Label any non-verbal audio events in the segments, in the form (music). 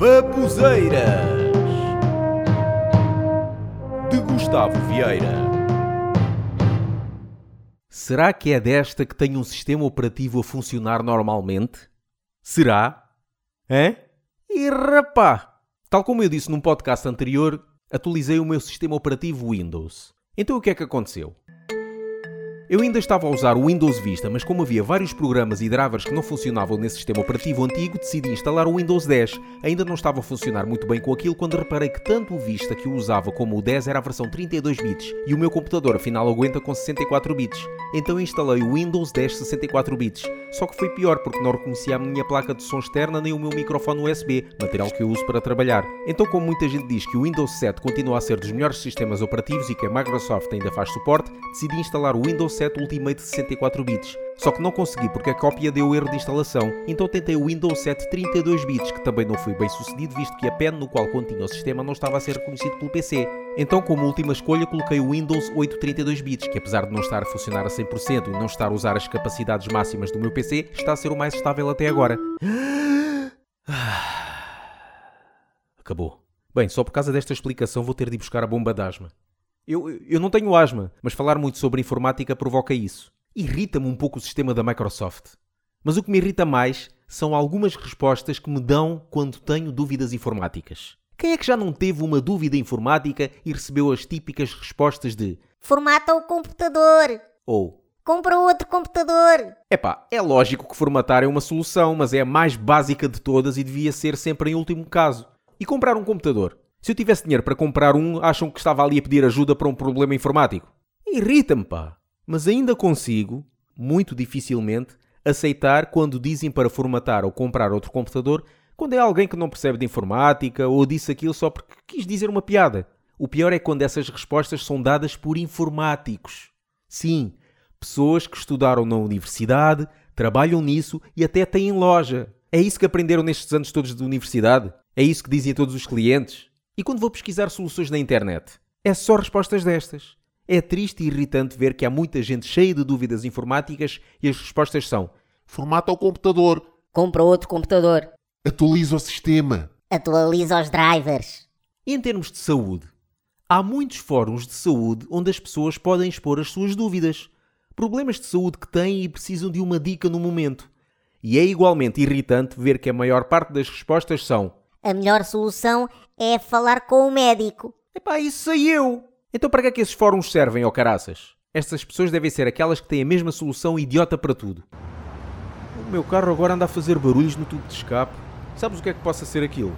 Babuzeiras de Gustavo Vieira. Será que é desta que tem um sistema operativo a funcionar normalmente? Será? Hã? E rapá! Tal como eu disse num podcast anterior, atualizei o meu sistema operativo Windows. Então o que é que aconteceu? Eu ainda estava a usar o Windows Vista, mas como havia vários programas e drivers que não funcionavam nesse sistema operativo antigo, decidi instalar o Windows 10. Ainda não estava a funcionar muito bem com aquilo quando reparei que tanto o Vista que eu usava como o 10 era a versão 32 bits e o meu computador afinal aguenta com 64 bits. Então instalei o Windows 10 64 bits. Só que foi pior porque não reconhecia a minha placa de som externa nem o meu microfone USB, material que eu uso para trabalhar. Então, como muita gente diz que o Windows 7 continua a ser dos melhores sistemas operativos e que a Microsoft ainda faz suporte, decidi instalar o Windows 7 Ultimate 64 bits. Só que não consegui porque a cópia deu erro de instalação, então tentei o Windows 7 32 bits, que também não foi bem sucedido visto que a pen no qual continha o sistema não estava a ser reconhecido pelo PC. Então, como última escolha, coloquei o Windows 8 32 bits, que apesar de não estar a funcionar a 100% e não estar a usar as capacidades máximas do meu PC, está a ser o mais estável até agora. Acabou. Bem, só por causa desta explicação vou ter de buscar a bomba de asma. Eu, eu não tenho asma, mas falar muito sobre informática provoca isso. Irrita-me um pouco o sistema da Microsoft. Mas o que me irrita mais são algumas respostas que me dão quando tenho dúvidas informáticas. Quem é que já não teve uma dúvida informática e recebeu as típicas respostas de Formata o computador. ou Compra outro computador. Epá, é lógico que formatar é uma solução, mas é a mais básica de todas e devia ser sempre em último caso. E comprar um computador? Se eu tivesse dinheiro para comprar um, acham que estava ali a pedir ajuda para um problema informático? Irrita-me, pá. Mas ainda consigo, muito dificilmente, aceitar quando dizem para formatar ou comprar outro computador quando é alguém que não percebe de informática ou disse aquilo só porque quis dizer uma piada. O pior é quando essas respostas são dadas por informáticos. Sim, pessoas que estudaram na universidade, trabalham nisso e até têm loja. É isso que aprenderam nestes anos todos de universidade? É isso que dizem a todos os clientes? E quando vou pesquisar soluções na internet? É só respostas destas. É triste e irritante ver que há muita gente cheia de dúvidas informáticas e as respostas são Formata o computador. Compra outro computador. Atualiza o sistema. Atualiza os drivers. E em termos de saúde? Há muitos fóruns de saúde onde as pessoas podem expor as suas dúvidas, problemas de saúde que têm e precisam de uma dica no momento. E é igualmente irritante ver que a maior parte das respostas são A melhor solução é falar com o médico. Epá, isso sei eu! Então para que é que esses fóruns servem, ó caraças? Estas pessoas devem ser aquelas que têm a mesma solução idiota para tudo. O meu carro agora anda a fazer barulhos no tubo de escape. Sabes o que é que possa ser aquilo?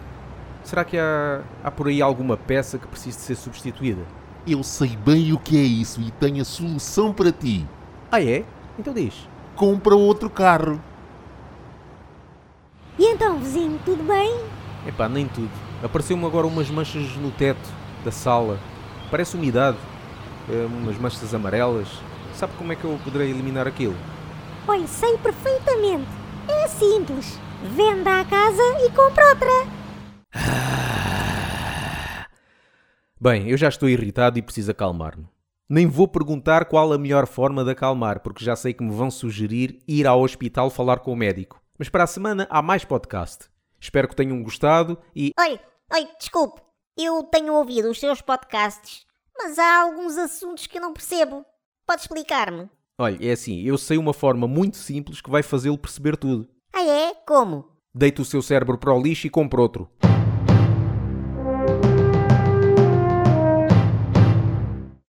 Será que há, há por aí alguma peça que precise de ser substituída? Eu sei bem o que é isso e tenho a solução para ti. Ah é? Então diz. Compra outro carro. E então, vizinho, tudo bem? Epá, nem tudo. Apareceu-me agora umas manchas no teto da sala. Parece umidade. Eh, umas manchas amarelas. Sabe como é que eu poderei eliminar aquilo? Olha, sei perfeitamente. É simples. Venda a casa e compra outra. (sighs) Bem, eu já estou irritado e preciso acalmar-me. Nem vou perguntar qual a melhor forma de acalmar, porque já sei que me vão sugerir ir ao hospital falar com o médico. Mas para a semana há mais podcast. Espero que tenham gostado e. Oi, oi, desculpe. Eu tenho ouvido os seus podcasts, mas há alguns assuntos que eu não percebo. Pode explicar-me? Olha, é assim, eu sei uma forma muito simples que vai fazê-lo perceber tudo. Ah é? Como? Deita o seu cérebro para o lixo e compra outro.